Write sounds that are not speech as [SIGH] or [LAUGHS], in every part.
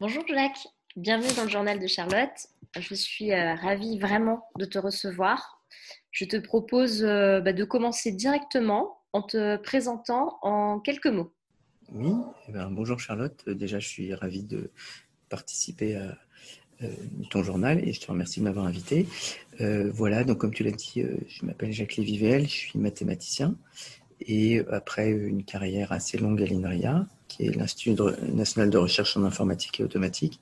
Bonjour Jacques, bienvenue dans le journal de Charlotte. Je suis euh, ravie vraiment de te recevoir. Je te propose euh, bah, de commencer directement en te présentant en quelques mots. Oui, eh ben, bonjour Charlotte. Déjà, je suis ravie de participer à euh, ton journal et je te remercie de m'avoir invité. voilà, donc comme tu l'as dit, je m'appelle Jacques Lévivel, je suis mathématicien et après une carrière assez longue à l'INRIA, qui est l'Institut national de recherche en informatique et automatique,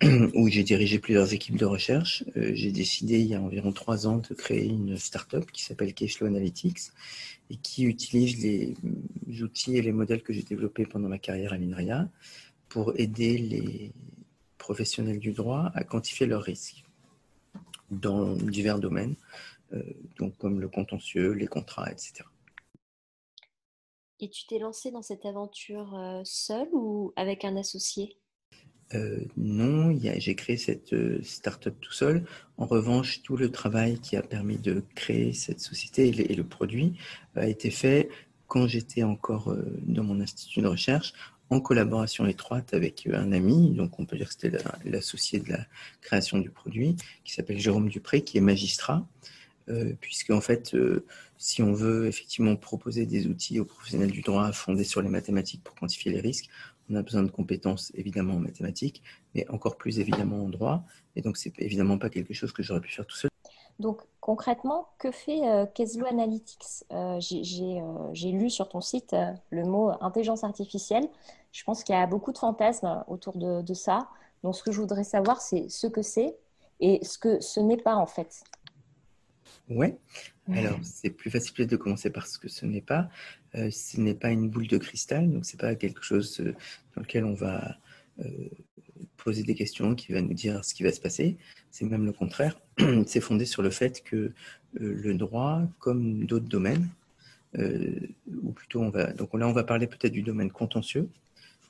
[CLEARS THROAT] où j'ai dirigé plusieurs équipes de recherche. Euh, j'ai décidé il y a environ trois ans de créer une start-up qui s'appelle Cashflow Analytics et qui utilise les outils et les modèles que j'ai développés pendant ma carrière à l'INRIA pour aider les professionnels du droit à quantifier leurs risques dans divers domaines, euh, donc comme le contentieux, les contrats, etc. Et tu t'es lancé dans cette aventure euh, seul ou avec un associé? Euh, non, j'ai créé cette euh, start-up tout seul. En revanche, tout le travail qui a permis de créer cette société et le, produit a été fait quand j'étais encore dans mon institut de recherche, en collaboration étroite avec un ami, donc on peut dire que c'était l'associé de la création du produit, qui s'appelle Jérôme Dupré, qui est magistrat, puisque en fait, si on veut effectivement proposer des outils aux professionnels du droit fondés sur les mathématiques pour quantifier les risques, on a besoin de compétences évidemment en mathématiques, mais encore plus évidemment en droit. Et donc, c'est évidemment pas quelque chose que j'aurais pu faire tout seul. Donc, concrètement, que fait euh, Analytics? Euh, euh, J'ai lu sur ton site euh, le mot intelligence artificielle. Je pense qu'il y a beaucoup de fantasmes autour de, de ça. Donc, ce que je voudrais savoir, c'est ce que c'est et ce que ce n'est pas en fait. Ouais. Alors, c'est plus facile de commencer par ce que ce n'est pas. Euh, ce n'est pas une boule de cristal, donc ce n'est pas quelque chose euh, dans lequel on va euh, poser des questions qui va nous dire ce qui va se passer. C'est même le contraire. [CLEARS THROAT] c'est fondé sur le fait que le droit, comme d'autres domaines, ou plutôt on va, donc là on va parler peut-être du domaine contentieux,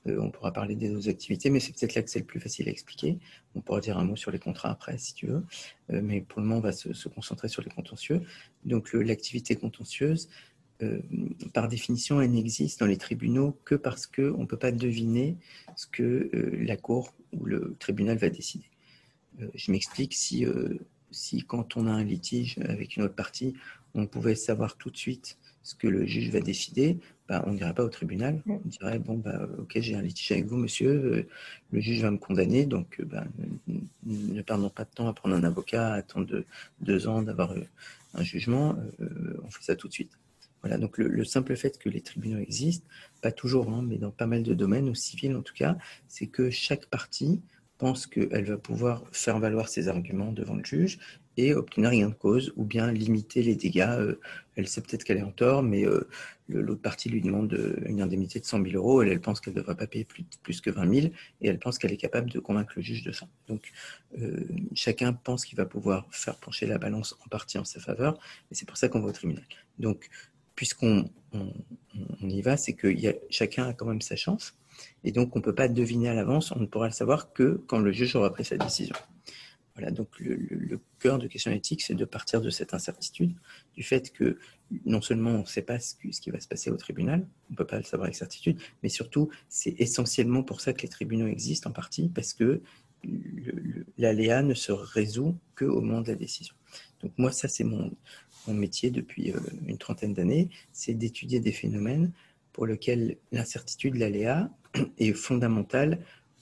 euh, on pourra parler des autres activités, mais c'est peut-être là que c'est le plus facile à expliquer. On pourra dire un mot sur les contrats après, si tu veux. Euh, mais pour le moment, on va se, concentrer sur les contentieux. Donc, l'activité contentieuse, euh, par définition, elle n'existe dans les tribunaux que parce qu'on ne peut pas deviner ce que la cour ou le tribunal va décider. je m'explique, si, si quand on a un litige avec une autre partie, on pouvait savoir tout de suite ce que le juge va décider, bah, on n'irait pas au tribunal. On dirait bon, bah, ok, j'ai un litige avec vous, monsieur, euh, le juge va me condamner, donc euh, bah, ne perdons pas de temps à prendre un avocat, à attendre deux, ans d'avoir euh, un jugement, on fait ça tout de suite. Voilà, donc le, simple fait que les tribunaux existent, pas toujours, hein, mais dans pas mal de domaines, au civil en tout cas, c'est que chaque partie pense qu'elle va pouvoir faire valoir ses arguments devant le juge et obtenir rien de cause ou bien limiter les dégâts. Euh, elle sait peut-être qu'elle est en tort, mais euh, l'autre partie lui demande euh, une indemnité de 100 000 euros. Elle, elle pense qu'elle ne devrait pas payer plus, que 20 000 et elle pense qu'elle est capable de convaincre le juge de ça. Donc chacun pense qu'il va pouvoir faire pencher la balance en partie en sa faveur et c'est pour ça qu'on va au tribunal. Donc puisqu'on on, y va, c'est que y a, chacun a quand même sa chance et donc on ne peut pas deviner à l'avance, on ne pourra le savoir que quand le juge aura pris sa décision. Voilà, donc le, cœur de question éthique, c'est de partir de cette incertitude, du fait que non seulement on ne sait pas ce, qui va se passer au tribunal, on ne peut pas le savoir avec certitude, mais surtout, c'est essentiellement pour ça que les tribunaux existent en partie, parce que l'aléa ne se résout qu'au moment de la décision. Donc moi, ça, c'est mon, métier depuis euh, une trentaine d'années, c'est d'étudier des phénomènes pour lesquels l'incertitude, l'aléa, [CLEARS THROAT] est fondamentale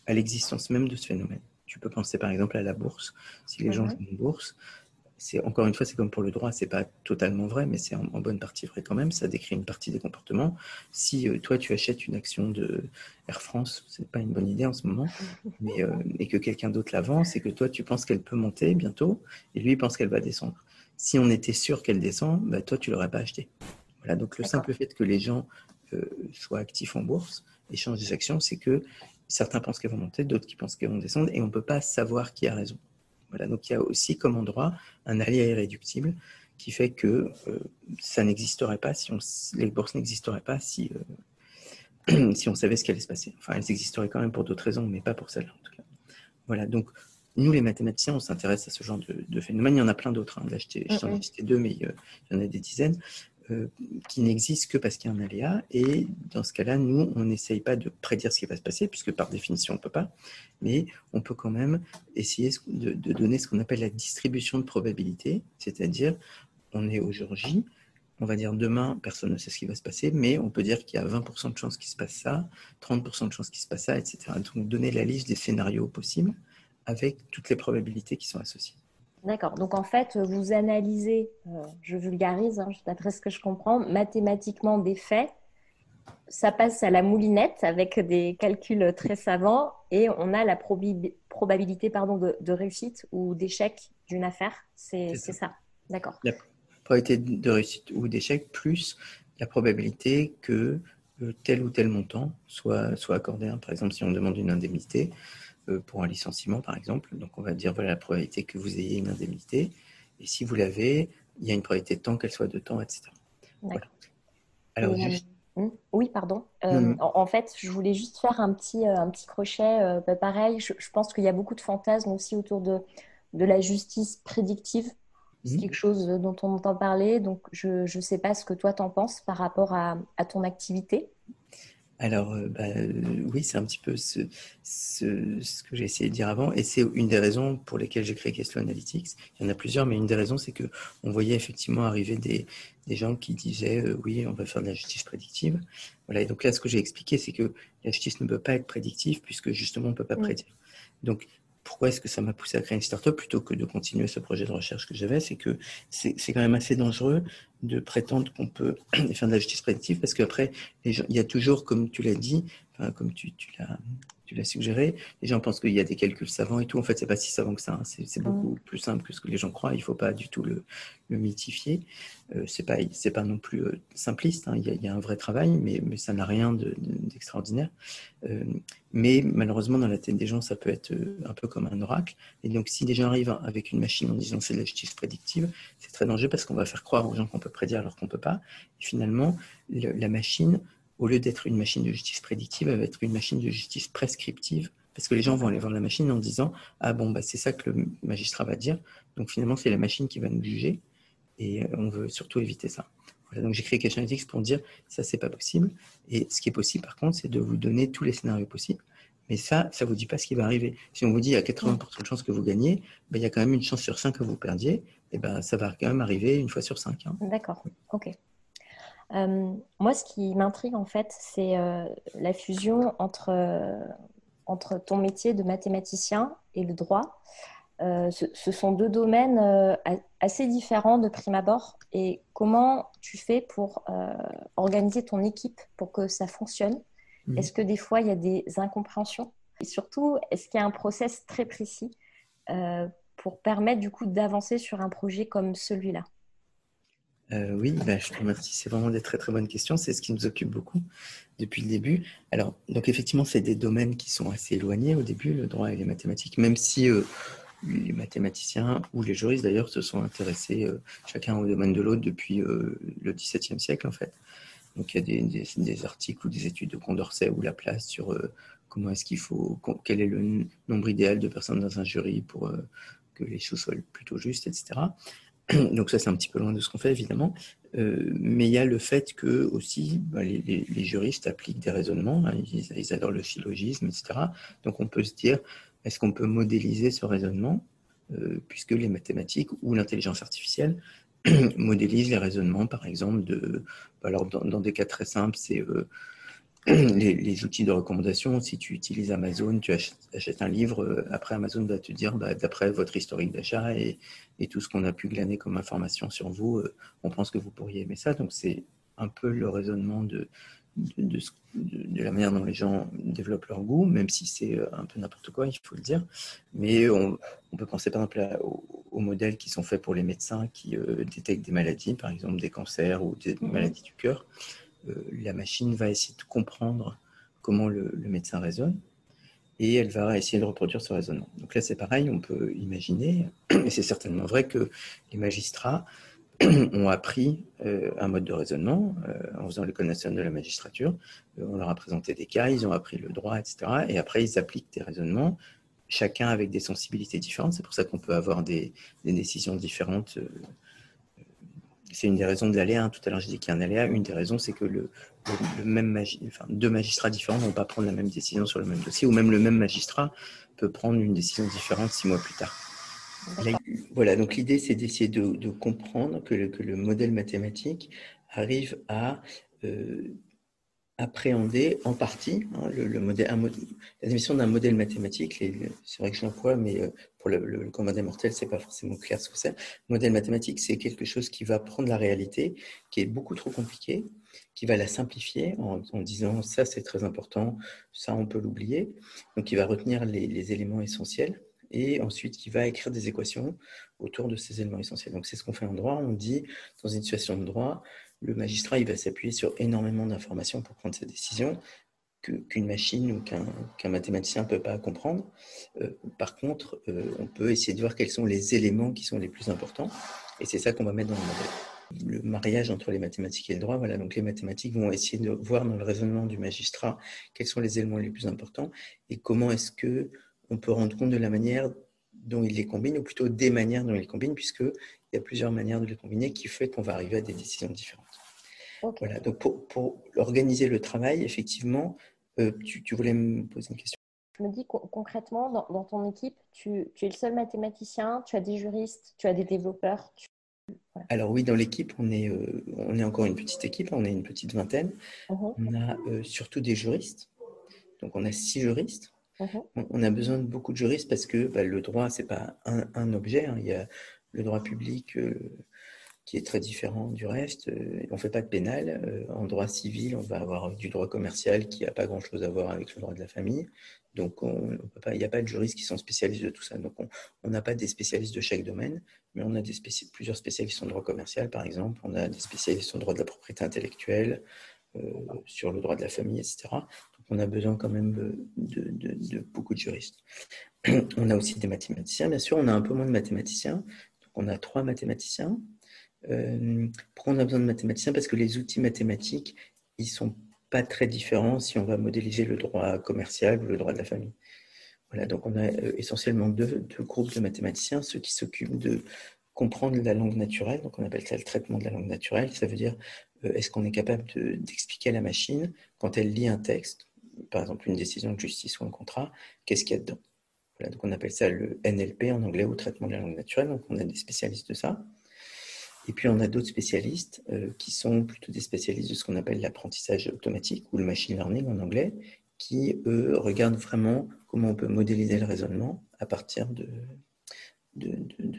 à l'existence même de ce phénomène. Tu peux penser par exemple à la bourse. Si les gens jouent une bourse, c'est encore une fois, c'est comme pour le droit, c'est pas totalement vrai, mais c'est en, bonne partie vrai quand même. Ça décrit une partie des comportements. Si euh, toi tu achètes une action de Air France, c'est pas une bonne idée en ce moment, [LAUGHS] mais euh, et que quelqu'un d'autre l'avance et que toi tu penses qu'elle peut monter bientôt et lui il pense qu'elle va descendre. Si on était sûr qu'elle descend, bah, toi tu l'aurais pas acheté. Voilà. Donc le simple fait que les gens euh, soient actifs en bourse, échangent des actions, c'est que certains pensent qu'elles vont monter, d'autres qui pensent qu'elles vont descendre, et on ne peut pas savoir qui a raison. Voilà, donc il y a aussi comme en droit un allié irréductible qui fait que euh, ça n'existerait pas si on, les bourses n'existeraient pas si, euh, [CLEARS THROAT] si on savait ce qui allait se passer. Enfin, elles existeraient quand même pour d'autres raisons, mais pas pour celle-là en tout cas. Voilà, donc nous les mathématiciens, on s'intéresse à ce genre de, phénomène. Il y en a plein d'autres. Hein. Là, je t'en ai cité deux, mais il y en a des dizaines. Euh, qui n'existe que parce qu'il y a un aléa. Et dans ce cas-là, nous, on n'essaye pas de prédire ce qui va se passer, puisque par définition, on ne peut pas. Mais on peut quand même essayer de, donner ce qu'on appelle la distribution de probabilité, c'est-à-dire, on est au jour J, on va dire demain, personne ne sait ce qui va se passer, mais on peut dire qu'il y a 20% de chances qu'il se passe ça, 30% de chances qu'il se passe ça, etc. Donc, donner la liste des scénarios possibles avec toutes les probabilités qui sont associées. D'accord. Donc en fait, vous analysez, euh, je vulgarise, hein, d'après ce que je comprends, mathématiquement des faits. Ça passe à la moulinette avec des calculs très savants et on a la probabilité pardon, de, réussite ou d'échec d'une affaire. C'est ça. D'accord. La probabilité de réussite ou d'échec plus la probabilité que euh, tel ou tel montant soit, soit accordé. Par exemple, si on demande une indemnité, pour un licenciement, par exemple. Donc, on va dire voilà la probabilité que vous ayez une indemnité. Et si vous l'avez, il y a une probabilité de temps qu'elle soit de temps, etc. Alors, euh, hmm, Oui, pardon. Euh, en, fait, je voulais juste faire un petit, un petit crochet. Bah, pareil, je, pense qu'il y a beaucoup de fantasmes aussi autour de, de la justice prédictive. C'est quelque chose dont on entend parler. Donc, je ne sais pas ce que toi, t'en penses par rapport à, à ton activité. Alors, euh, bah, euh, oui, c'est un petit peu ce, que j'ai essayé de dire avant, et c'est une des raisons pour lesquelles j'ai créé Questo Analytics. Il y en a plusieurs, mais une des raisons, c'est que on voyait effectivement arriver des, gens qui disaient euh, oui, on va faire de la justice prédictive. Voilà, et donc là, ce que j'ai expliqué, c'est que la justice ne peut pas être prédictive puisque justement, on ne peut pas prédire. Donc, pourquoi est-ce que ça m'a poussé à créer une startup plutôt que de continuer ce projet de recherche que j'avais C'est que c'est quand même assez dangereux de prétendre qu'on peut [CLEARS THROAT] faire de la justice prédictive parce qu'après, il y a toujours, comme tu l'as dit, comme tu l'as tu l'as suggéré. Les gens pensent qu'il y a des calculs savants et tout. En fait, c'est pas si savant que ça. Hein. C'est mm. beaucoup plus simple que ce que les gens croient. Il faut pas du tout le, le mythifier. Euh, c'est pas c'est pas non plus euh, simpliste. Hein. Il, y a, un vrai travail, mais, mais ça n'a rien d'extraordinaire. Euh, mais malheureusement, dans la tête des gens, ça peut être euh, un peu comme un oracle. Et donc, si des gens arrivent avec une machine en disant c'est de la justice prédictive, c'est très dangereux parce qu'on va faire croire aux gens qu'on peut prédire alors qu'on peut pas. Et finalement, la machine au lieu d'être une machine de justice prédictive, elle va être une machine de justice prescriptive, parce que les gens vont aller voir la machine en disant Ah bon, bah, c'est ça que le magistrat va dire. Donc finalement, c'est la machine qui va nous juger, et euh, on veut surtout éviter ça. Donc j'ai créé Question Ethics pour dire Ça, c'est pas possible. Et ce qui est possible, par contre, c'est de vous donner tous les scénarios possibles. Mais ça, ça ne vous dit pas ce qui va arriver. Si on vous dit il y a 80% de chances que vous gagnez, ben, il y a quand même une chance sur 5 que vous perdiez, et ben, ça va quand même arriver une fois sur 5. Hein. D'accord, ok. Euh, moi, ce qui m'intrigue en fait, c'est euh, la fusion entre, euh, entre ton métier de mathématicien et le droit. Ce, ce, sont deux domaines assez différents de prime abord. Et comment tu fais pour organiser ton équipe pour que ça fonctionne? Mmh. Est-ce que des fois, il y a des incompréhensions? Et surtout, est-ce qu'il y a un process très précis pour permettre du coup d'avancer sur un projet comme celui-là? Euh, oui, bah, je te remercie. C'est vraiment des très très bonnes questions. C'est ce qui nous occupe beaucoup depuis le début. Alors, donc effectivement, c'est des domaines qui sont assez éloignés au début, le droit et les mathématiques, même si euh, les mathématiciens ou les juristes d'ailleurs se sont intéressés euh, chacun au domaine de l'autre depuis le XVIIe siècle en fait. Donc il y a des, articles ou des études de Condorcet ou Laplace sur comment est-ce qu'il faut, quel est le nombre idéal de personnes dans un jury pour que les choses soient plutôt justes, etc. [CLEARS THROAT] Donc ça, c'est un petit peu loin de ce qu'on fait, évidemment. Euh, mais il y a le fait que aussi, bah, les, juristes appliquent des raisonnements, hein, ils, adorent le syllogisme, etc. Donc on peut se dire, est-ce qu'on peut modéliser ce raisonnement, euh, puisque les mathématiques ou l'intelligence artificielle [CLEARS THROAT] modélisent les raisonnements, par exemple, de... Bah, alors dans, des cas très simples, c'est... Euh, [CLEARS THROAT] les, outils de recommandation, si tu utilises Amazon, tu achètes, un livre, euh, après Amazon va te dire, bah, d'après votre historique d'achat et, tout ce qu'on a pu glaner comme information sur vous, euh, on pense que vous pourriez aimer ça. Donc c'est un peu le raisonnement de, de, la manière dont les gens développent leur goût, même si c'est euh, un peu n'importe quoi, il faut le dire. Mais on, peut penser par exemple aux, modèles qui sont faits pour les médecins qui détectent des maladies, par exemple des cancers ou des mhm. maladies du cœur. Euh, la machine va essayer de comprendre comment le, médecin raisonne et elle va essayer de reproduire ce raisonnement. Donc là, c'est pareil, on peut imaginer, [CLEARS THROAT] et c'est certainement vrai que les magistrats [CLEARS THROAT] ont appris euh, un mode de raisonnement euh, en faisant l'école nationale de la magistrature. on leur a présenté des cas, ils ont appris le droit, etc. Et après, ils appliquent des raisonnements, chacun avec des sensibilités différentes. C'est pour ça qu'on peut avoir des, des décisions différentes c'est une des raisons de l'aléa. Hein. Tout à l'heure, j'ai dit qu'il y a un aléa. Une des raisons, c'est que le, même enfin, deux magistrats différents ne vont pas prendre la même décision sur le même dossier, ou même le même magistrat peut prendre une décision différente six mois plus tard. voilà, donc l'idée, c'est d'essayer de, comprendre que le, que le, modèle mathématique arrive à euh, appréhender en partie hein, le, modèle, la définition d'un modèle mathématique. C'est vrai que je l'emploie, mais euh, pour le, le, mortels, c'est pas forcément clair ce que c'est. Modèle mathématique, c'est quelque chose qui va prendre la réalité, qui est beaucoup trop compliquée, qui va la simplifier en, disant ça c'est très important, ça on peut l'oublier. Donc il va retenir les, les, éléments essentiels et ensuite il va écrire des équations autour de ces éléments essentiels. Donc c'est ce qu'on fait en droit. On dit dans une situation de droit, le magistrat il va s'appuyer sur énormément d'informations pour prendre sa décision qu'une machine ou qu'un mathématicien ne peut pas comprendre. Euh, par contre, euh, on peut essayer de voir quels sont les éléments qui sont les plus importants, et c'est ça qu'on va mettre dans le modèle. Le mariage entre les mathématiques et le droit, voilà, donc les mathématiques vont essayer de voir dans le raisonnement du magistrat quels sont les éléments les plus importants et comment est-ce que on peut rendre compte de la manière dont il les combine, ou plutôt des manières dont il les combine, puisqu'il y a plusieurs manières de les combiner qui fait qu'on va arriver à des décisions différentes. Voilà, donc pour, organiser le travail, effectivement, euh, tu, voulais me poser une question? Je me dis concrètement, dans, ton équipe, tu, es le seul mathématicien, tu as des juristes, tu as des développeurs. Alors oui, dans l'équipe, on, est, euh, on est encore une petite équipe, on est une petite vingtaine. Uh-huh. On a euh, surtout des juristes. Donc on a six juristes. Uh-huh. On a besoin de beaucoup de juristes parce que bah, le droit, ce n'est pas un, objet. Hein. Il y a le droit public qui est très différent du reste. Euh, on ne fait pas de pénal. Euh, en droit civil, on va avoir du droit commercial qui n'a pas grand-chose à voir avec le droit de la famille. Donc, on, il n'y a pas de juristes qui sont spécialistes de tout ça. Donc, on n'a pas des spécialistes de chaque domaine, mais on a plusieurs spécialistes en droit commercial, par exemple. On a des spécialistes en droit de la propriété intellectuelle, euh, sur le droit de la famille, etc. Donc, on a besoin quand même de, de, beaucoup de juristes. [CLEARS THROAT] On a aussi des mathématiciens, bien sûr. On a un peu moins de mathématiciens. Donc, on a trois mathématiciens. Euh, pourquoi on a besoin de mathématiciens? Parce que les outils mathématiques, ils sont pas très différents si on va modéliser le droit commercial ou le droit de la famille. Voilà, donc on a euh, essentiellement deux, groupes de mathématiciens, ceux qui s'occupent de comprendre la langue naturelle, donc on appelle ça le traitement de la langue naturelle, ça veut dire euh, est-ce qu'on est capable d'expliquer à la machine, quand elle lit un texte, par exemple une décision de justice ou un contrat, qu'est-ce qu'il y a dedans? Donc on appelle ça le NLP en anglais, ou traitement de la langue naturelle, donc on a des spécialistes de ça. Et puis, on a d'autres spécialistes euh, qui sont plutôt des spécialistes de ce qu'on appelle l'apprentissage automatique ou le machine learning en anglais, qui, eux, regardent vraiment comment on peut modéliser le raisonnement à partir de,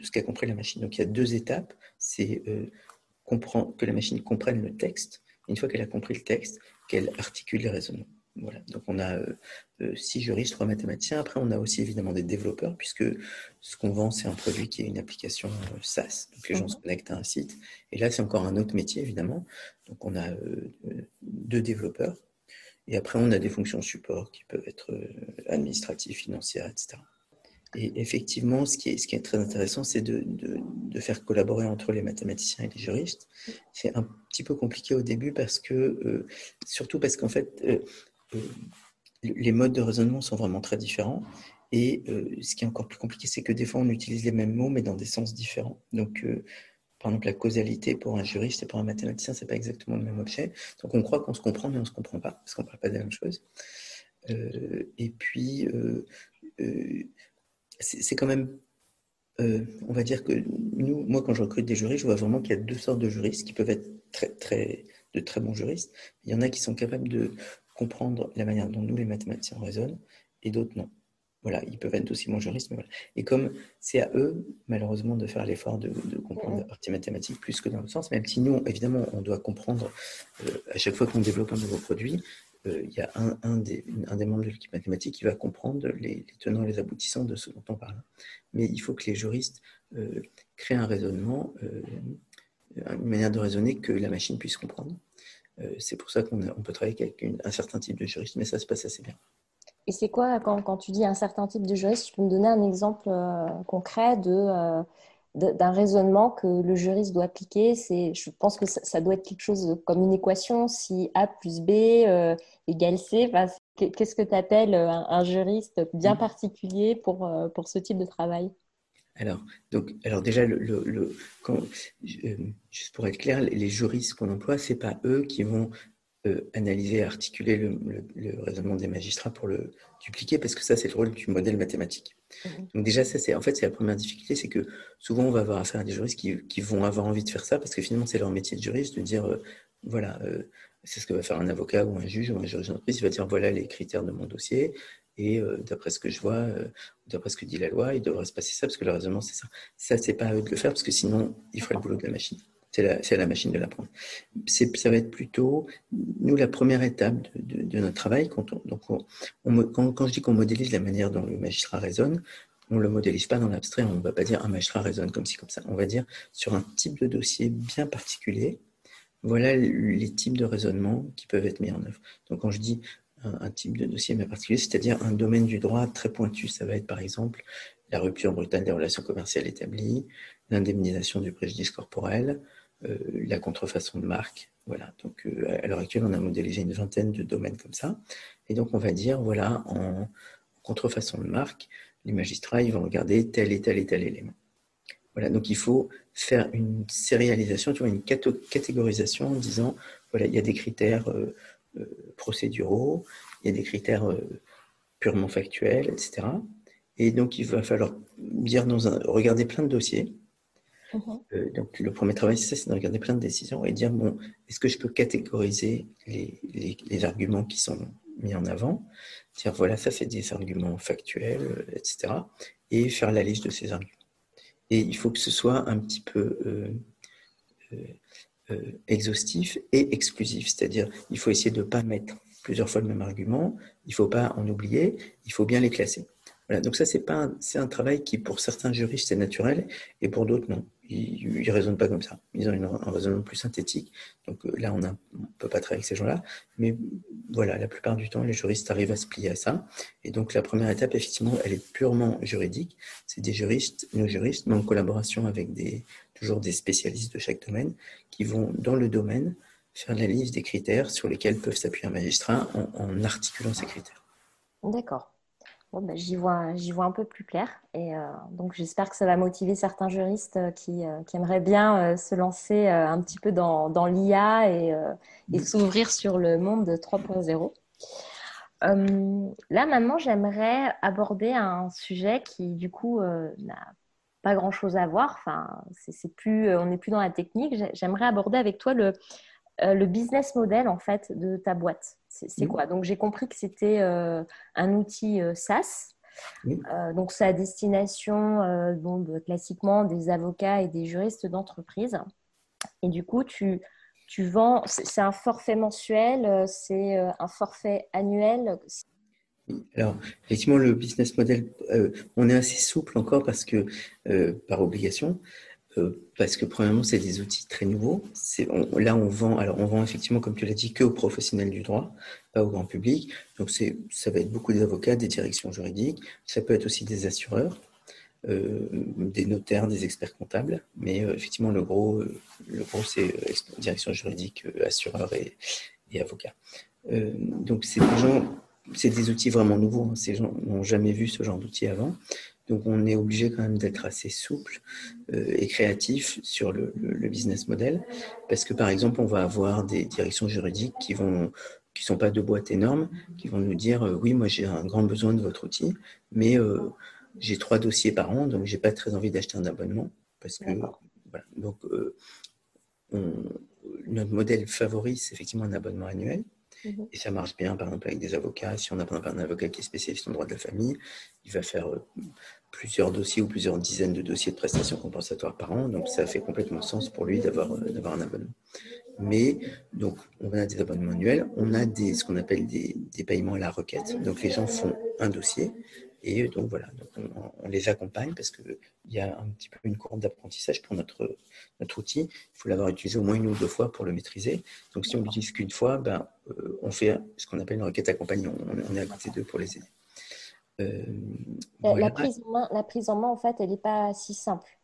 ce qu'a compris la machine. Donc, il y a deux étapes. C'est euh, que la machine comprenne le texte. Une fois qu'elle a compris le texte, qu'elle articule les raisonnements. Voilà. Donc on a euh, euh, six juristes, trois mathématiciens. Après, on a aussi évidemment des développeurs, puisque ce qu'on vend, c'est un produit qui est une application euh, SaaS. Donc les gens se mhm. connectent à un site. Et là, c'est encore un autre métier, évidemment. Donc on a deux développeurs. Et après, on a des fonctions support qui peuvent être administratives, financières, etc. Et effectivement, ce qui est, ce qui est très intéressant, c'est de, de, de, faire collaborer entre les mathématiciens et les juristes. C'est un petit peu compliqué au début parce que, surtout parce qu'en fait, euh, les modes de raisonnement sont vraiment très différents. Et euh, ce qui est encore plus compliqué, c'est que des fois, on utilise les mêmes mots, mais dans des sens différents. Donc, euh, par exemple, la causalité pour un juriste et pour un mathématicien, c'est pas exactement le même objet. Donc, on croit qu'on se comprend, mais on se comprend pas, parce qu'on ne parle pas de la même chose. et puis, c'est quand même on va dire que nous, moi, quand je recrute des juristes, je vois vraiment qu'il y a deux sortes de juristes qui peuvent être très, très, de très bons juristes. Il y en a qui sont capables de comprendre la manière dont nous, les mathématiciens, raisonnent, et d'autres non. Voilà, ils peuvent être aussi bons juristes, mais voilà. Et comme c'est à eux, malheureusement, de faire l'effort de, comprendre la partie mathématique plus que dans le sens, même si nous, évidemment, on doit comprendre, euh, à chaque fois qu'on développe un nouveau produit, euh, il y a un, des, un, des, membres de l'équipe mathématique qui va comprendre les, tenants et les aboutissants de ce dont on parle. Mais il faut que les juristes euh, créent un raisonnement, une manière de raisonner que la machine puisse comprendre. Euh, c'est pour ça qu'on peut travailler avec un certain type de juriste, mais ça se passe assez bien. Et c'est quoi, quand, tu dis un certain type de juriste, tu peux me donner un exemple euh, concret euh, de, d'un raisonnement que le juriste doit appliquer? C'est, Je pense que ça, doit être quelque chose comme une équation, si A plus B égale C. qu'est-ce que tu appelles un, juriste bien mm. particulier pour, pour ce type de travail? Alors, donc, alors déjà, le, quand, euh, juste pour être clair, les juristes qu'on emploie, c'est pas eux qui vont euh, analyser, articuler le, raisonnement des magistrats pour le dupliquer, parce que ça, c'est le rôle du modèle mathématique. Mmh. Donc déjà, ça, c'est en fait, c'est la première difficulté, c'est que souvent, on va avoir affaire à des juristes qui, vont avoir envie de faire ça, parce que finalement, c'est leur métier de juriste de dire, euh, voilà, c'est ce que va faire un avocat ou un juge ou un juriste d'entreprise, il va dire, voilà les critères de mon dossier, et euh, d'après ce que je vois, euh, d'après ce que dit la loi, il devrait se passer ça, parce que le raisonnement, c'est ça. Ça, c'est pas à eux de le faire, parce que sinon, il ferait le boulot de la machine. C'est à la machine de l'apprendre. Ça va être plutôt, nous, la première étape de, notre travail. Quand, donc quand, quand, je dis qu'on modélise la manière dont le magistrat raisonne, on ne le modélise pas dans l'abstrait. On ne va pas dire un magistrat raisonne comme ci, comme ça. On va dire sur un type de dossier bien particulier, voilà les types de raisonnements qui peuvent être mis en œuvre. Donc quand je dis un, type de dossier bien particulier, c'est-à-dire un domaine du droit très pointu. Ça va être par exemple la rupture brutale des relations commerciales établies, l'indemnisation du préjudice corporel, euh, la contrefaçon de marque. Voilà. Donc euh, à l'heure actuelle, on a modélisé une vingtaine de domaines comme ça. Et donc on va dire, voilà, en contrefaçon de marque, les magistrats ils vont regarder tel et tel et tel élément. Voilà, donc il faut faire une sérialisation, une catégorisation en disant, voilà, il y a des critères euh, procéduraux, il y a des critères euh, purement factuels, etc. Et donc, il va falloir dire dans un, regarder plein de dossiers. Mhm. Euh, donc, le premier travail, c'est ça, c'est de regarder plein de décisions et dire, bon, est-ce que je peux catégoriser les, les, arguments qui sont mis en avant? Dire, voilà, ça, c'est des arguments factuels, etc. Et faire la liste de ces arguments. Et il faut que ce soit un petit peu euh, exhaustif et exclusif. C'est-à-dire, il faut essayer de ne pas mettre plusieurs fois le même argument, il ne faut pas en oublier, il faut bien les classer. Donc ça, c'est c'est un travail qui, pour certains juristes, c'est naturel, et pour d'autres, non. Ils ne raisonnent pas comme ça. Ils ont un raisonnement plus synthétique. Donc euh, là, on ne peut pas travailler avec ces gens-là. Mais voilà, la plupart du temps, les juristes arrivent à se plier à ça. Et donc la première étape, effectivement, elle est purement juridique. C'est des juristes, nos juristes, mais en collaboration avec des, toujours des spécialistes de chaque domaine, qui vont, dans le domaine, faire la liste des critères sur lesquels peuvent s'appuyer un magistrat en articulant ces critères. D'accord. Ben, j'y vois, j'y vois un peu plus clair. Et euh, donc, j'espère que ça va motiver certains juristes euh, qui, euh, qui aimeraient bien se lancer un petit peu dans, dans l'IA et, et s'ouvrir sur le monde de 3.0. là, maintenant, j'aimerais aborder un sujet qui, du coup, n'a pas grand-chose à voir. Enfin, c'est, plus, on n'est plus dans la technique. J'aimerais aborder avec toi le, le business model, en fait, de ta boîte. C'est quoi? Donc, j'ai compris que c'était euh, un outil euh, SaaS. Euh, donc, c'est à destination bah, classiquement des avocats et des juristes d'entreprise. Et du coup, tu, tu vends, c'est un forfait mensuel, c'est un forfait annuel alors, effectivement, le business model, on est assez souple encore parce que, par obligation, euh, parce que premièrement, c'est des outils très nouveaux. là, on vend, alors on vend effectivement, comme tu l'as dit, que aux professionnels du droit, pas au grand public. Donc, ça va être beaucoup d'avocats, des directions juridiques. Ça peut être aussi des assureurs, euh, des notaires, des experts comptables. Mais euh, effectivement, le gros, le gros, c'est direction juridique, assureurs et, et avocats. donc, c'est des gens, c'est des outils vraiment nouveaux. Hein. Ces gens n'ont jamais vu ce genre d'outils avant. Donc on est obligé quand même d'être assez souple euh, et créatif sur le, business model, parce que par exemple on va avoir des directions juridiques qui vont qui sont pas de boîtes énormes, qui vont nous dire euh, oui moi j'ai un grand besoin de votre outil, mais euh, j'ai trois dossiers par an, donc j'ai pas très envie d'acheter un abonnement, parce que voilà. donc notre modèle favori c'est effectivement un abonnement annuel. Mhm. Et ça marche bien, par exemple, avec des avocats. Si on a un avocat qui est spécialiste en droit de la famille, il va faire euh, plusieurs dossiers ou plusieurs dizaines de dossiers de prestations compensatoires par an. Donc, ça fait complètement sens pour lui d'avoir euh, un abonnement. Mais, donc, on a des abonnements annuels. On a des, ce qu'on appelle des, des paiements à la requête. Donc, les gens font un dossier et donc voilà, on, les accompagne parce qu'il y a un petit peu une courbe d'apprentissage pour notre, notre outil. Il faut l'avoir utilisé au moins une ou deux fois pour le maîtriser. Donc si on l'utilise qu'une fois, ben, euh, on fait ce qu'on appelle une requête accompagnée. On, est à côté d'eux pour les aider. Euh, la, prise en main, la prise en main, en fait, elle n'est pas si simple.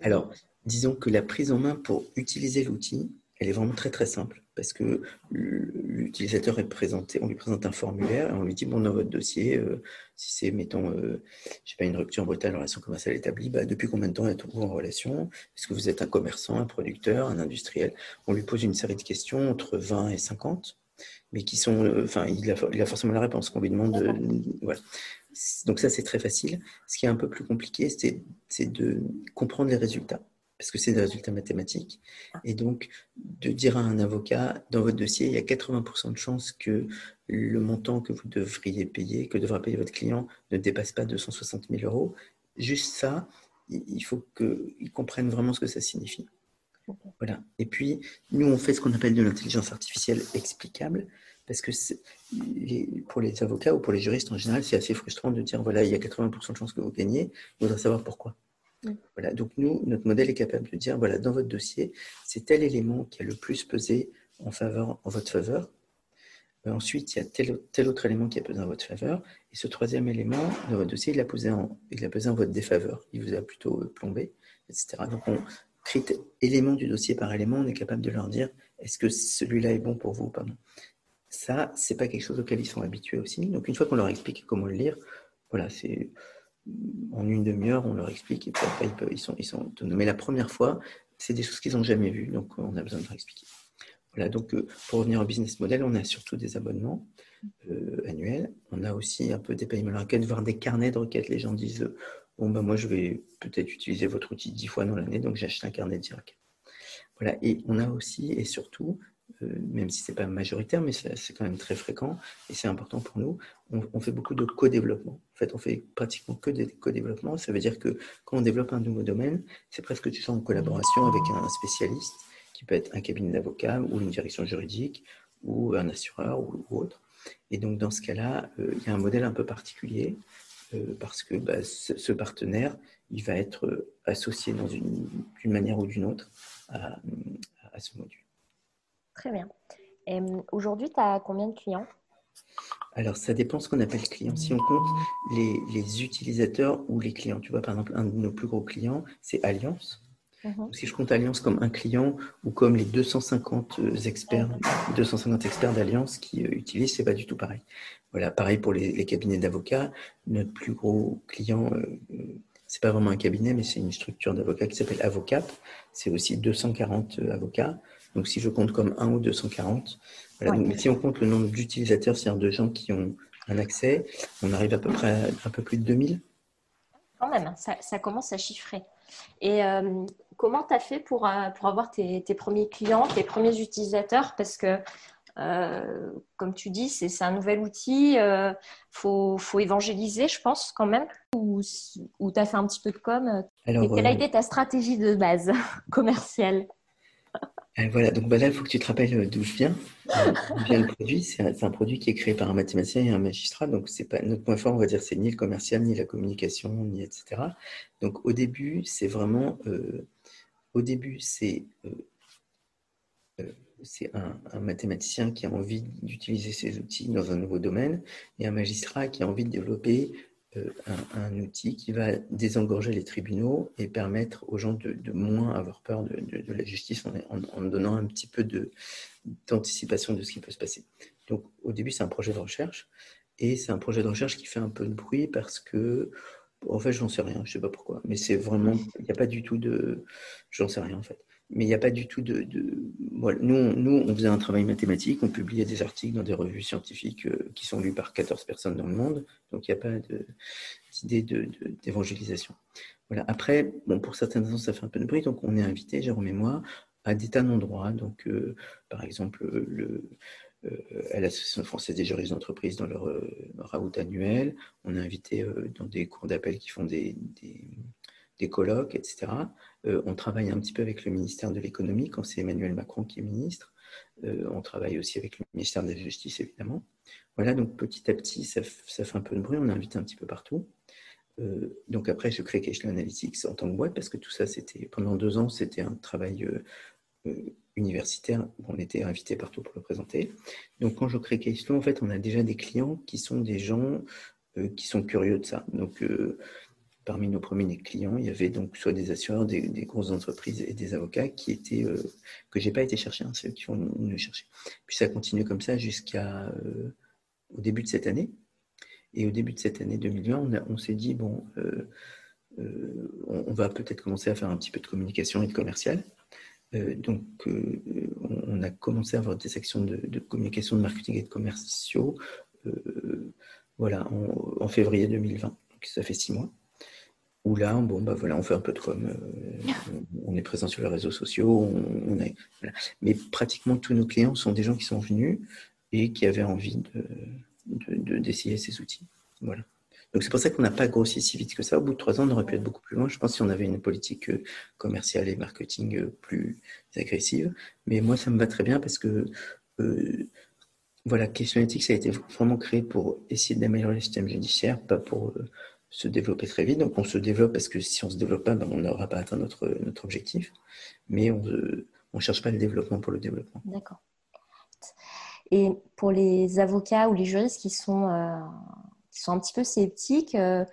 Alors, disons que la prise en main pour utiliser l'outil, elle est vraiment très très simple parce que l'utilisateur est présenté, on lui présente un formulaire et on lui dit bon dans votre dossier, euh, si c'est mettons, euh, je sais pas une rupture brutale en relation commerciale établie, bah, depuis combien de temps êtes-vous en relation? Est-ce que vous êtes un commerçant, un producteur, un industriel? On lui pose une série de questions entre 20 et 50, mais qui sont, euh, enfin il, a, forcément la réponse qu'on lui demande. voilà. Donc ça c'est très facile. Ce qui est un peu plus compliqué, c'est de comprendre les résultats parce que c'est des résultats mathématiques. Ah. Et donc, de dire à un avocat, dans votre dossier, il y a 80% de chances que le montant que vous devriez payer, que devra payer votre client, ne dépasse pas 260 000 euros. Juste ça, il faut qu'ils comprennent vraiment ce que ça signifie. Voilà. Et puis, nous, on fait ce qu'on appelle de l'intelligence artificielle explicable, parce que pour les avocats ou pour les juristes en général, c'est assez frustrant de dire, voilà, il y a 80% de chances que vous gagnez, il faudrait savoir pourquoi. Donc nous, notre modèle est capable de dire, voilà, dans votre dossier, c'est tel élément qui a le plus pesé en, votre faveur. Euh, ensuite, il y a tel, autre élément qui a pesé en votre faveur. Et ce troisième élément, dans votre dossier, il a pesé en, il a pesé en votre défaveur. Il vous a plutôt euh, plombé, etc. Donc, on crée élément du dossier par élément, on est capable de leur dire, est-ce que celui-là est bon pour vous ou pas Ça, c'est pas quelque chose auquel ils sont habitués aussi. Donc, une fois qu'on leur explique comment le lire, voilà, c'est en une demi-heure, on leur explique et après, ils, sont, autonomes. Mais la première fois, c'est des choses qu'ils n'ont jamais vues, donc on a besoin de leur expliquer. Voilà, donc euh, pour revenir au business model, on a surtout des abonnements euh, annuels. On a aussi un peu des paiements à requête, voire des carnets de requêtes. Les gens disent Bon, ben moi, je vais peut-être utiliser votre outil dix fois dans l'année, donc j'achète un carnet de requêtes. Voilà, et on a aussi et surtout euh, même si ce n'est pas majoritaire, mais c'est quand même très fréquent et c'est important pour nous. On, fait beaucoup de co-développement. En fait, on fait pratiquement que des co-développements. Ça veut dire que quand on développe un nouveau domaine, c'est presque toujours en collaboration avec un spécialiste qui peut être un cabinet d'avocat ou une direction juridique ou un assureur ou, autre. Et donc, dans ce cas-là, euh, il y a un modèle un peu particulier euh, parce que bah, ce, partenaire, il va être associé d'une manière ou d'une autre à ce module. Très bien. Aujourd'hui, tu as combien de clients? Alors, ça dépend ce qu'on appelle client. Si on compte les, utilisateurs ou les clients, tu vois, par exemple, un de nos plus gros clients, c'est Alliance. Mhm. Si je compte Alliance comme un client ou comme les 250 euh, experts, 250 experts d'Alliance qui euh, utilisent, c'est pas du tout pareil. Voilà, pareil pour les, cabinets d'avocats. Notre plus gros client, euh, c'est pas vraiment un cabinet, mais c'est une structure d'avocats qui s'appelle Avocap. C'est aussi 240 avocats. Donc, si je compte comme 1 ou 240, voilà. mais si on compte le nombre d'utilisateurs, c'est-à-dire de gens qui ont un accès, on arrive à peu près à un peu plus de 2000. Quand même, ça, commence à chiffrer. Et euh, comment tu as fait pour, euh, pour avoir tes, premiers clients, tes premiers utilisateurs? Parce que, euh, comme tu dis, c'est un nouvel outil, il faut, faut, évangéliser, je pense, quand même. Ou, ou tu as fait un petit peu de com? Alors, Et quelle a été ta stratégie de base [LAUGHS] commerciale? Voilà, donc bah là, il faut que tu te rappelles euh, d'où je viens. Euh, d'où vient le produit. C'est un, produit qui est créé par un mathématicien et un magistrat. Donc, c'est pas notre point fort, on va dire, c'est ni le commercial, ni la communication, ni etc. Donc, au début, c'est vraiment. Euh, au début, c'est. c'est un, un, mathématicien qui a envie d'utiliser ses outils dans un nouveau domaine et un magistrat qui a envie de développer euh, un, outil qui va désengorger les tribunaux et permettre aux gens de, moins avoir peur de, la justice en, donnant un petit peu d'anticipation de, ce qui peut se passer. Donc au début, c'est un projet de recherche et c'est un projet de recherche qui fait un peu de bruit parce que, en fait, j'en sais rien, je sais pas pourquoi, mais c'est vraiment, il n'y a pas du tout de, j'en sais rien en fait mais il n'y a pas du tout de... Nous, nous, on faisait un travail mathématique, on publiait des articles dans des revues scientifiques euh, qui sont lus par 14 personnes dans le monde, donc il n'y a pas d'idée d'évangélisation. Voilà. Après, bon, pour certaines raisons, ça fait un peu de bruit, donc on est invité, Jérôme et moi, à des tas d'endroits. Donc, euh, par exemple, le, euh, à l'Association française des juristes d'entreprise dans leur, raout annuel. On est invité dans des cours d'appel qui font des, des colloques, etc. Euh, on travaille un petit peu avec le ministère de l'économie quand c'est Emmanuel Macron qui est ministre. Euh, on travaille aussi avec le ministère de la Justice, évidemment. Voilà, donc petit à petit, ça, fait un peu de bruit, on invite un petit peu partout. Euh, donc après, je crée Cashflow Analytics en tant que boîte parce que tout ça, c'était pendant deux ans, c'était un travail universitaire où on était invité partout pour le présenter. Donc quand je crée Cashflow, en fait, on a déjà des clients qui sont des gens qui sont curieux de ça. Donc parmi nos premiers clients, il y avait donc soit des assureurs, des, grosses entreprises et des avocats qui étaient euh, que j'ai pas été chercher, hein, ceux qui ont nous chercher. Puis ça a continué comme ça jusqu'à euh, au début de cette année. Et au début de cette année 2020, on, s'est dit bon, euh, on, va peut-être commencer à faire un petit peu de communication et de commercial. donc, on, a commencé à avoir des actions de, communication, de marketing et de commerciaux. voilà, en, en février 2020. Donc, ça fait six mois où là, bon, bah voilà, on fait un peu de com. Euh, on est présent sur les réseaux sociaux. On, Mais pratiquement tous nos clients sont des gens qui sont venus et qui avaient envie d'essayer de, ces outils. Voilà. Donc c'est pour ça qu'on n'a pas grossi si vite que ça. Au bout de trois ans, on aurait pu être beaucoup plus loin. Je pense si on avait une politique euh, commerciale et marketing euh, plus agressive. Mais moi, ça me va très bien parce que voilà, Question ça a été vraiment créé pour essayer d'améliorer le système judiciaire, pas pour se développer très vite. Donc on se développe parce que si on ne se développe pas, ben, on n'aura pas atteint notre, notre objectif. Mais on ne cherche pas le développement pour le développement. D'accord. Et pour les avocats ou les juristes qui sont, euh, qui sont un petit peu sceptiques, euh,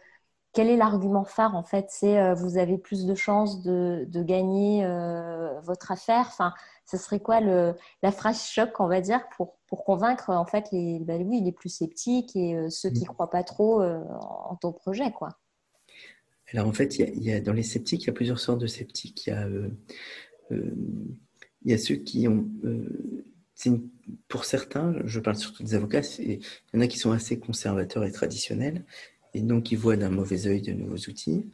quel est l'argument phare en fait? C'est euh, vous avez plus de chances de, de gagner votre affaire. Enfin, ce serait quoi le, la phrase choc, on va dire, pour, pour convaincre en fait les, ben oui, les plus sceptiques et euh, ceux qui ne mm. croient pas trop euh, en ton projet, quoi? Alors en fait, il y, a, dans les sceptiques, il y a plusieurs sortes de sceptiques. Il y a, euh, il y a ceux qui ont pour certains, je parle surtout des avocats, il y en a qui sont assez conservateurs et traditionnels, et donc ils voient d'un mauvais œil de nouveaux outils.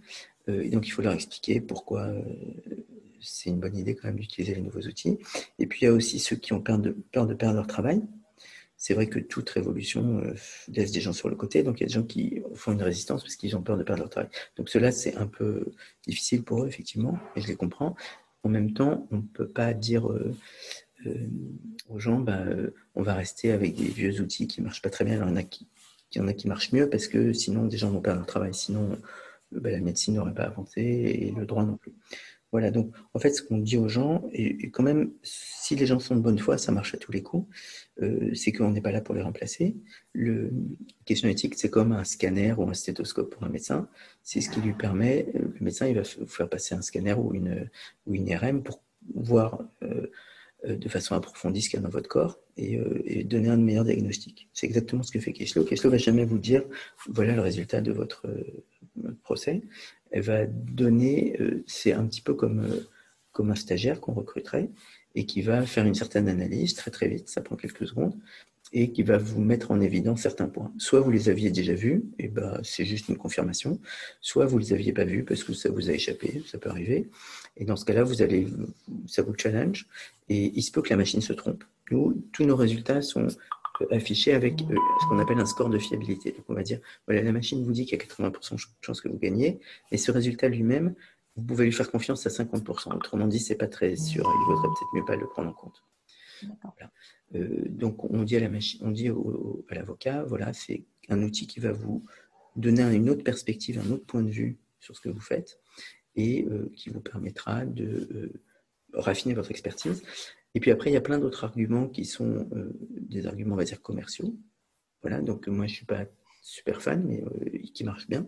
et donc il faut leur expliquer pourquoi c'est une bonne idée quand même d'utiliser les nouveaux outils. Et puis il y a aussi ceux qui ont peur de, peur de perdre leur travail. C'est vrai que toute révolution euh, laisse des gens sur le côté, donc il y a des gens qui font une résistance parce qu'ils ont peur de perdre leur travail. Donc cela, c'est un peu difficile pour eux, effectivement, et je les comprends. En même temps, on ne peut pas dire euh, euh, aux gens, bah, on va rester avec des vieux outils qui ne marchent pas très bien. il y en a qui, il y en a qui marchent mieux parce que sinon, des gens vont perdre leur travail. Sinon, bah, la médecine n'aurait pas avancé et le droit non plus. Voilà, donc en fait, ce qu'on dit aux gens, et, quand même, si les gens sont de bonne foi, ça marche à tous les coups, euh, c'est qu'on n'est pas là pour les remplacer. Le question éthique, c'est comme un scanner ou un stéthoscope pour un médecin. C'est ce qui lui permet, euh, le médecin, il va vous faire passer un scanner ou une, ou une IRM pour voir euh, de façon approfondie ce qu'il y a dans votre corps et, donner un meilleur diagnostic. C'est exactement ce que fait Keshlo. Keshlo va jamais vous dire, voilà le résultat de votre procès elle va donner, euh, c'est un petit peu comme, euh, comme un stagiaire qu'on recruterait et qui va faire une certaine analyse très très vite, ça prend quelques secondes, et qui va vous mettre en évidence certains points. Soit vous les aviez déjà vus, et ben c'est juste une confirmation, soit vous les aviez pas vus parce que ça vous a échappé, ça peut arriver. Et dans ce cas-là, vous allez, ça vous challenge, et il se peut que la machine se trompe. Nous, tous nos résultats sont affiché avec euh, ce qu'on appelle un score de fiabilité. Donc on va dire, voilà, la machine vous dit qu'il y a 80% de chance que vous gagnez, et ce résultat lui-même, vous pouvez lui faire confiance à 50%. Autrement dit, c'est pas très sûr. Il vaudrait peut-être mieux pas le prendre en compte. Euh, donc on dit à la machine, on dit à l'avocat, voilà, c'est un outil qui va vous donner une autre perspective, un autre point de vue sur ce que vous faites, et euh, qui vous permettra de raffiner votre expertise. Et puis après, il y a plein d'autres arguments qui sont euh, des arguments, on va dire, commerciaux. Voilà, donc moi, je ne suis pas super fan, mais euh, qui marchent bien.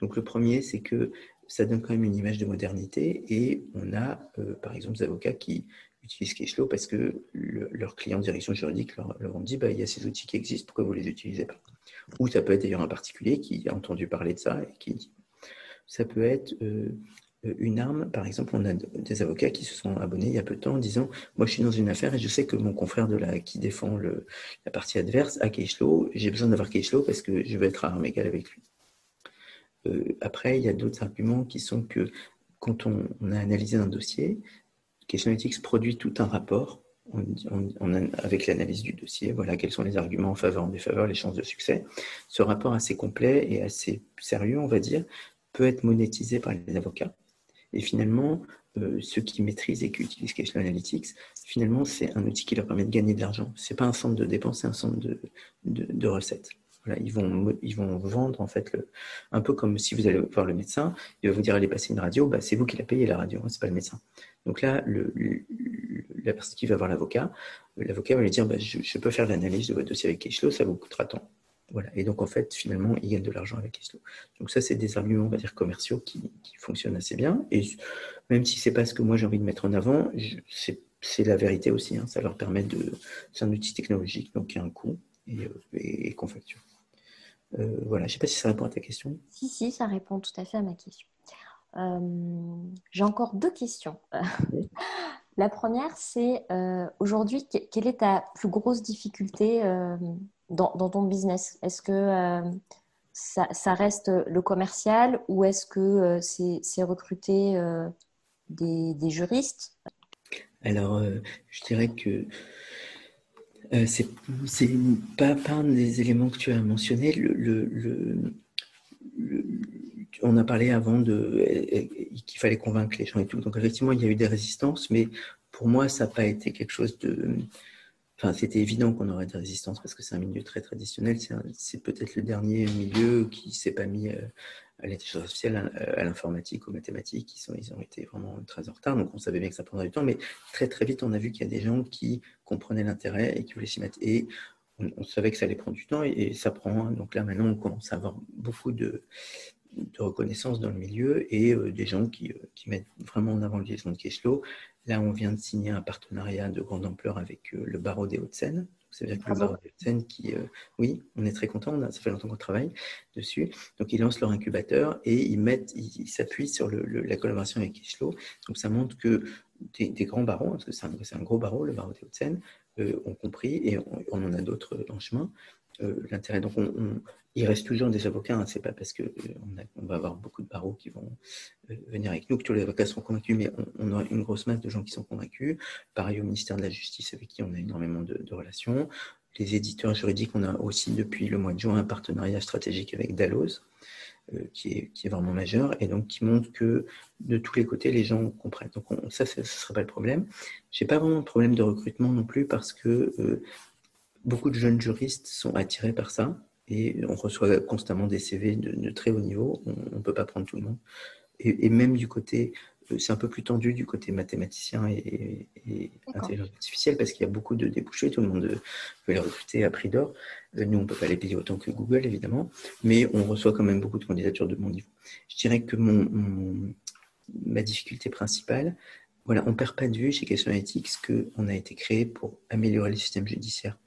Donc le premier, c'est que ça donne quand même une image de modernité et on a, euh, par exemple, des avocats qui utilisent Cashflow parce que leurs clients de direction juridique leur, leur ont dit bah, il y a ces outils qui existent, pourquoi vous ne les utilisez pas? Ou ça peut être d'ailleurs un particulier qui a entendu parler de ça et qui dit. Ça peut être euh, une arme. Par exemple, on a des avocats qui se sont abonnés il y a peu de temps en disant Moi, je suis dans une affaire et je sais que mon confrère qui défend la partie adverse a Cashflow. J'ai besoin d'avoir Cashflow parce que je veux être à arme égale avec lui. Euh, après, il y a d'autres arguments qui sont que quand on, a analysé un dossier, Question Ethics produit tout un rapport avec l'analyse du dossier. Voilà quels sont les arguments en faveur, en défaveur, les chances de succès. Ce rapport assez complet et assez sérieux, on va dire, peut être monétisé par les avocats et finalement, euh, ceux qui maîtrisent et qui utilisent Cash Analytics, finalement, c'est un outil qui leur permet de gagner de l'argent. Ce n'est pas un centre de dépenses, c'est un centre de, de, recettes. Voilà, ils, vont, ils vont vendre, en fait, le, un peu comme si vous allez voir le médecin, il va vous dire allez passer une radio, bah, c'est vous qui la payé la radio, hein, ce n'est pas le médecin. Donc là, le, la personne qui va voir l'avocat, l'avocat va lui dire bah, je, peux faire l'analyse de votre dossier avec Cashflow, ça vous coûtera tant. Voilà. Et donc, en fait, finalement, ils gagnent de l'argent avec Islo. Donc, ça, c'est des arguments, on va dire, commerciaux qui, fonctionnent assez bien. Et même si c'est pas ce que moi j'ai envie de mettre en avant, c'est la vérité aussi. Hein. Ça leur permet de. C'est un outil technologique, donc qui a un coût et, et, qu'on facture. Euh, voilà. Je ne sais pas si ça répond à ta question. Si, si, ça répond tout à fait à ma question. Euh, j'ai encore deux questions. [LAUGHS] La première, c'est euh, aujourd'hui, quelle est ta plus grosse difficulté dans, ton business? Est-ce que euh, ça, reste le commercial ou est-ce que euh, c'est recruter euh, des, juristes? Alors, je dirais que c'est pas, pas un des éléments que tu as mentionné. On a parlé avant qu'il fallait convaincre les gens et tout. Donc effectivement, il y a eu des résistances, mais pour moi, ça n'a pas été quelque chose de c'était évident qu'on aurait des résistances parce que c'est un milieu très traditionnel. C'est peut-être le dernier milieu qui ne s'est pas mis euh, à l'intelligence artificielle, à l'informatique, aux mathématiques. Ils, ont été vraiment très en retard. Donc, on savait bien que ça prendrait du temps. Mais très, très vite, on a vu qu'il y a des gens qui comprenaient l'intérêt et qui voulaient s'y mettre. Et on, savait que ça allait prendre du temps et, ça prend. Donc là, maintenant, on commence à avoir beaucoup de, reconnaissance dans le milieu et euh, des gens qui, euh, mettent vraiment en avant le vieillissement de Cashflow. Là, on vient de signer un partenariat de grande ampleur avec euh, le barreau des Hauts-de-Seine. C'est-à-dire que le barreau des Hauts-de-Seine, qui, euh, oui, on est très content, ça fait longtemps qu'on travaille dessus. Donc, ils lancent leur incubateur et ils mettent, ils s'appuient sur la collaboration avec Kishlo. Donc, ça montre que des, grands barreaux, parce que c'est un, gros barreau, le barreau des Hauts-de-Seine, euh, ont compris et on, on en a d'autres en chemin euh, l'intérêt. Donc, il reste toujours des avocats. Hein. C'est pas parce que euh, on, va avoir beaucoup de barreaux qui vont euh, venir avec nous que tous les avocats sont convaincus, mais on, aura une grosse masse de gens qui sont convaincus. Pareil au ministère de la Justice avec qui on a énormément de, relations. Les éditeurs juridiques, on a aussi depuis le mois de juin un partenariat stratégique avec Dalloz. est, qui, est, vraiment majeur et donc qui montre que de tous les côtés, les gens comprennent. Donc ça, ce ne serait pas le problème. Je n'ai pas vraiment de problème de recrutement non plus parce que beaucoup de jeunes juristes sont attirés par ça et on reçoit constamment des CV de, très haut niveau. On ne peut pas prendre tout le monde. Et, même du côté, euh, c'est un peu plus tendu du côté mathématicien et, intelligence artificielle parce qu'il y a beaucoup de débouchés. Tout le monde veut les recruter à prix d'or. Euh, nous, on ne peut pas les payer autant que Google, évidemment, mais on reçoit quand même beaucoup de candidatures de mon niveau. Je dirais que mon, ma difficulté principale, voilà, on ne perd pas de vue chez Question Analytics qu'on a été créé pour améliorer le système judiciaire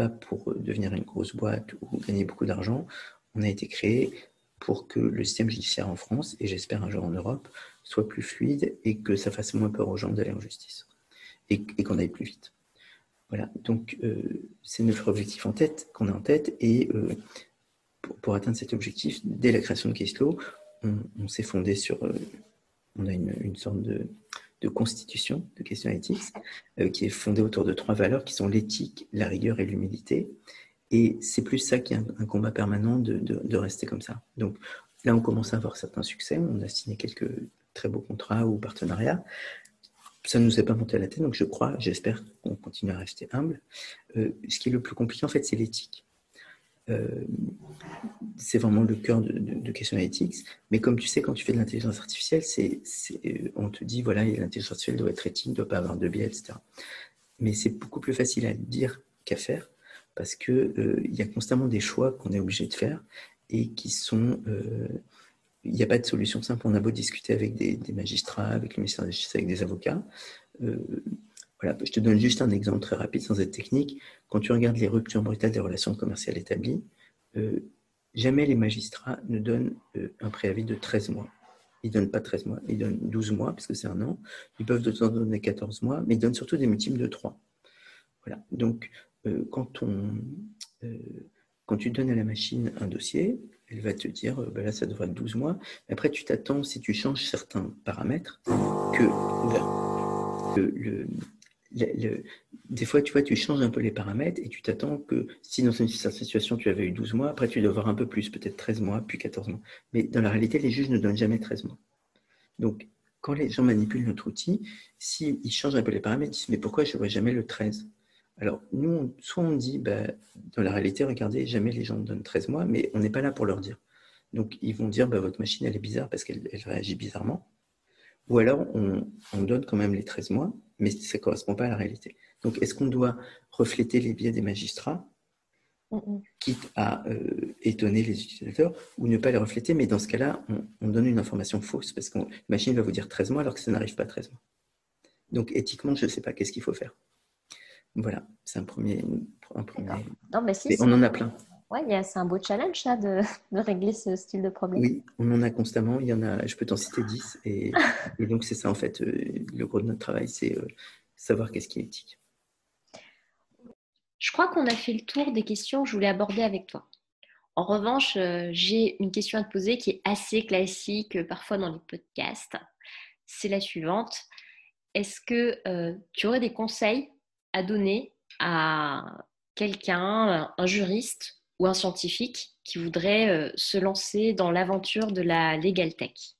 pas pour devenir une grosse boîte ou gagner beaucoup d'argent. On a été créé pour que le système judiciaire en France, et j'espère un jour en Europe, soit plus fluide et que ça fasse moins peur aux gens d'aller en justice et, qu'on aille plus vite. Voilà, donc euh, c'est notre objectif en tête, qu'on a en tête, et euh, pour, atteindre cet objectif, dès la création de Caselaw, on, s'est fondé sur, euh, on a une sorte de, de constitution de questions éthiques, euh, qui est fondée autour de trois valeurs qui sont l'éthique, la rigueur et l'humilité. Et c'est plus ça qui est un, combat permanent de, rester comme ça. Donc là, on commence à avoir certains succès. On a signé quelques très beaux contrats ou partenariats. Ça ne nous est pas monté à la tête, donc je crois, j'espère qu'on continue à rester humble. Euh, ce qui est le plus compliqué, en fait, c'est l'éthique. Euh, c'est vraiment le cœur de, de, Question Analytics. Mais comme tu sais, quand tu fais de l'intelligence artificielle, c'est, on te dit, voilà, l'intelligence artificielle doit être éthique, ne doit pas avoir de biais, etc. Mais c'est beaucoup plus facile à dire qu'à faire parce qu'il euh, y a constamment des choix qu'on est obligé de faire et qui sont. Euh, il n'y a pas de solution simple. On a beau discuter avec des, magistrats, avec le ministère de la Justice, avec des avocats. Voilà, je te donne juste un exemple très rapide sans être technique. Quand tu regardes les ruptures brutales des relations commerciales établies, euh, jamais les magistrats ne donnent euh, un préavis de 13 mois. Ils ne donnent pas 13 mois, ils donnent 12 mois, parce que c'est un an. Ils peuvent de temps donner 14 mois, mais ils donnent surtout des multiples de 3. Voilà. Donc, euh, quand, on, quand tu donnes à la machine un dossier, elle va te dire, ben là, ça devrait être 12 mois. Après, tu t'attends, si tu changes certains paramètres, que le, des fois, tu vois, tu changes un peu les paramètres et tu t'attends que si dans une certaine situation tu avais eu 12 mois, après tu dois avoir un peu plus, peut-être 13 mois, puis 14 mois. Mais dans la réalité, les juges ne donnent jamais 13 mois. Donc, quand les gens manipulent notre outil, s'ils changent un peu les paramètres, ils disent Mais pourquoi je ne vois jamais le 13 Alors, nous, soit on dit bah, Dans la réalité, regardez, jamais les gens donnent 13 mois, mais on n'est pas là pour leur dire. Donc, ils vont dire bah, Votre machine, elle est bizarre parce qu'elle réagit bizarrement. Ou alors, on, on donne quand même les 13 mois, mais ça ne correspond pas à la réalité. Donc, est-ce qu'on doit refléter les biais des magistrats quitte à euh, étonner les utilisateurs ou ne pas les refléter? Mais dans ce cas-là, on, donne une information fausse parce que la machine va vous dire 13 mois alors que ça n'arrive pas 13 mois. Donc éthiquement, je ne sais pas qu'est-ce qu'il faut faire. Voilà, c'est un premier. Un premier... Non, mais si, on en a plein. Ouais, c'est un beau challenge ça, de, [LAUGHS] de, régler ce style de problème. Oui, on en a constamment. Il y en a, je peux t'en citer 10. Et, [LAUGHS] et donc, c'est ça, en fait, euh, le gros de notre travail, c'est euh, savoir qu'est-ce qui est éthique. Je crois qu'on a fait le tour des questions que je voulais aborder avec toi. En revanche, euh, j'ai une question à te poser qui est assez classique parfois dans les podcasts. C'est la suivante. Est-ce que tu aurais des conseils à donner à quelqu'un, un juriste ou un scientifique qui voudrait euh, se lancer dans l'aventure de la legal tech?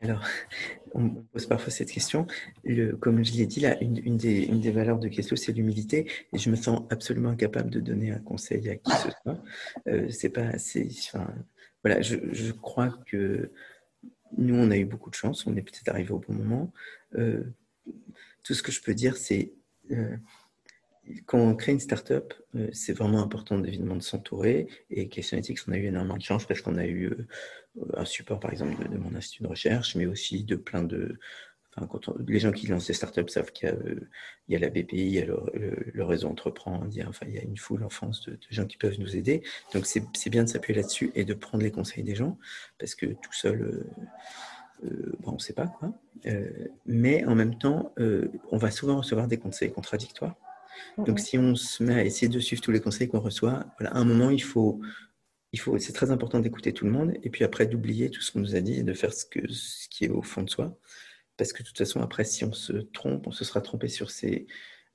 Alors, [LAUGHS] on me pose parfois cette question. Le, comme je l'ai dit, là, une, des, valeurs de Questo, c'est l'humilité. Et je me sens absolument incapable de donner un conseil à qui ce soit. Euh, c'est pas assez. Voilà, je, crois que nous, on a eu beaucoup de chance. On est peut-être arrivé au bon moment. Euh, tout ce que je peux dire, c'est quand on crée une startup, euh, c'est vraiment important évidemment de s'entourer. Et Question Ethics, on a eu énormément de chance parce qu'on a eu euh, un support, par exemple, de, mon institut de recherche, mais aussi de plein de. Enfin, les gens qui lancent des startups savent qu'il y, euh, a la BPI, il y a le, réseau Entreprend, il y a, enfin, il y a une foule en France de, gens qui peuvent nous aider. Donc, c'est bien de s'appuyer là-dessus et de prendre les conseils des gens parce que tout seul. bon, on ne sait pas quoi. mais en même temps, on va souvent recevoir des conseils contradictoires. Donc, si on se met à essayer de suivre tous les conseils qu'on reçoit, voilà, à un moment, il faut, il faut, c'est très important d'écouter tout le monde et puis après d'oublier tout ce qu'on nous a dit et de faire ce, que, ce qui est au fond de soi. Parce que de toute façon, après, si on se trompe, on se sera trompé sur ses,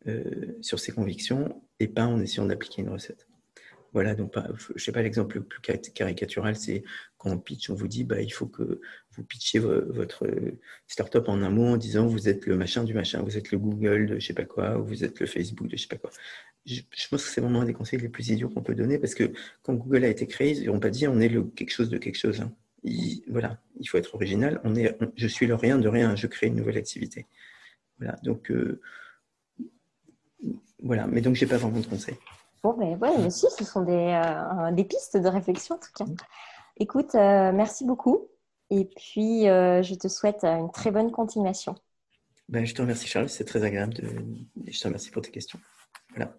euh, sur ses convictions et pas en essayant d'appliquer une recette. Voilà, donc je sais pas l'exemple le plus caricatural, c'est quand on pitch, on vous dit bah, il faut que vous pitchiez votre startup en un mot en disant vous êtes le machin du machin, vous êtes le Google de je sais pas quoi, ou vous êtes le Facebook de je sais pas quoi. Je, pense que c'est vraiment un des conseils les plus idiots qu'on peut donner parce que quand Google a été créé, ils n'ont pas dit on est le quelque chose de quelque chose. Hein. voilà, il faut être original. On est, je suis le rien de rien, je crée une nouvelle activité. Voilà, donc euh, voilà, mais donc j'ai pas vraiment de conseils. Bon, mais ouais, mais si, ce sont des, euh, des pistes de réflexion en tout cas. Écoute, euh, merci beaucoup. Et puis, euh, je te souhaite une très bonne continuation. Ben, je te remercie, Charles. C'est très agréable. De... Je te remercie pour tes questions. Voilà.